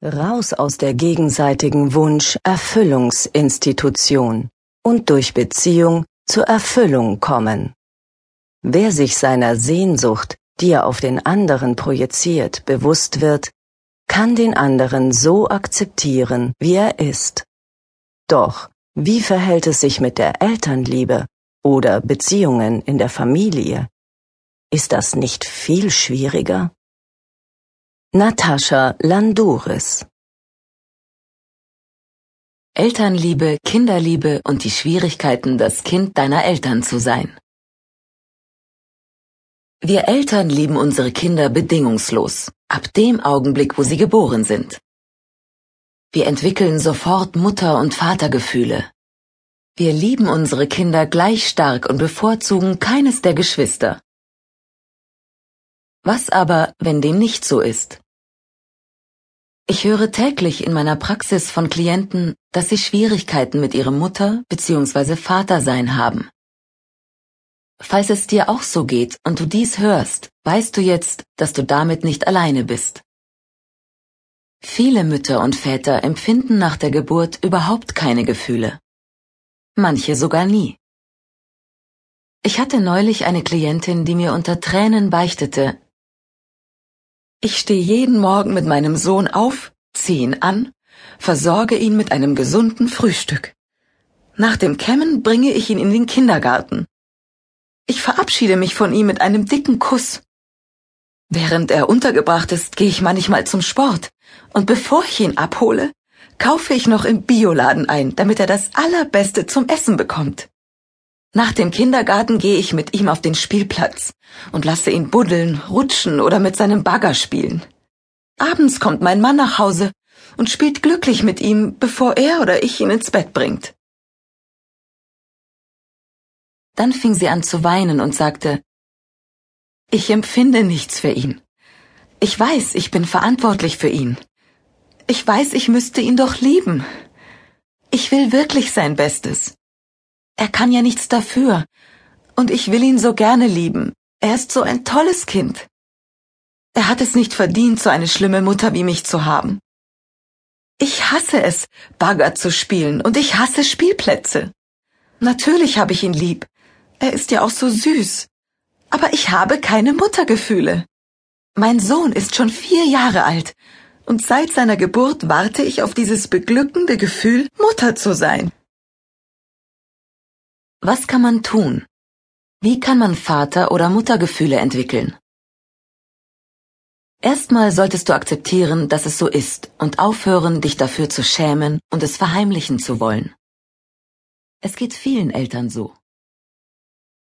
Raus aus der gegenseitigen Wunsch-Erfüllungsinstitution und durch Beziehung zur Erfüllung kommen. Wer sich seiner Sehnsucht, die er auf den anderen projiziert, bewusst wird, kann den anderen so akzeptieren, wie er ist. Doch, wie verhält es sich mit der Elternliebe oder Beziehungen in der Familie? Ist das nicht viel schwieriger? Natascha Landouris Elternliebe, Kinderliebe und die Schwierigkeiten, das Kind deiner Eltern zu sein. Wir Eltern lieben unsere Kinder bedingungslos, ab dem Augenblick, wo sie geboren sind. Wir entwickeln sofort Mutter- und Vatergefühle. Wir lieben unsere Kinder gleich stark und bevorzugen keines der Geschwister. Was aber, wenn dem nicht so ist? Ich höre täglich in meiner Praxis von Klienten, dass sie Schwierigkeiten mit ihrem Mutter bzw. Vatersein haben. Falls es dir auch so geht und du dies hörst, weißt du jetzt, dass du damit nicht alleine bist. Viele Mütter und Väter empfinden nach der Geburt überhaupt keine Gefühle. Manche sogar nie. Ich hatte neulich eine Klientin, die mir unter Tränen beichtete, ich stehe jeden Morgen mit meinem Sohn auf, ziehe ihn an, versorge ihn mit einem gesunden Frühstück. Nach dem Kämmen bringe ich ihn in den Kindergarten. Ich verabschiede mich von ihm mit einem dicken Kuss. Während er untergebracht ist, gehe ich manchmal zum Sport, und bevor ich ihn abhole, kaufe ich noch im Bioladen ein, damit er das Allerbeste zum Essen bekommt. Nach dem Kindergarten gehe ich mit ihm auf den Spielplatz und lasse ihn buddeln, rutschen oder mit seinem Bagger spielen. Abends kommt mein Mann nach Hause und spielt glücklich mit ihm, bevor er oder ich ihn ins Bett bringt. Dann fing sie an zu weinen und sagte, ich empfinde nichts für ihn. Ich weiß, ich bin verantwortlich für ihn. Ich weiß, ich müsste ihn doch lieben. Ich will wirklich sein Bestes. Er kann ja nichts dafür. Und ich will ihn so gerne lieben. Er ist so ein tolles Kind. Er hat es nicht verdient, so eine schlimme Mutter wie mich zu haben. Ich hasse es, Bagger zu spielen, und ich hasse Spielplätze. Natürlich habe ich ihn lieb. Er ist ja auch so süß. Aber ich habe keine Muttergefühle. Mein Sohn ist schon vier Jahre alt, und seit seiner Geburt warte ich auf dieses beglückende Gefühl, Mutter zu sein. Was kann man tun? Wie kann man Vater- oder Muttergefühle entwickeln? Erstmal solltest du akzeptieren, dass es so ist und aufhören, dich dafür zu schämen und es verheimlichen zu wollen. Es geht vielen Eltern so.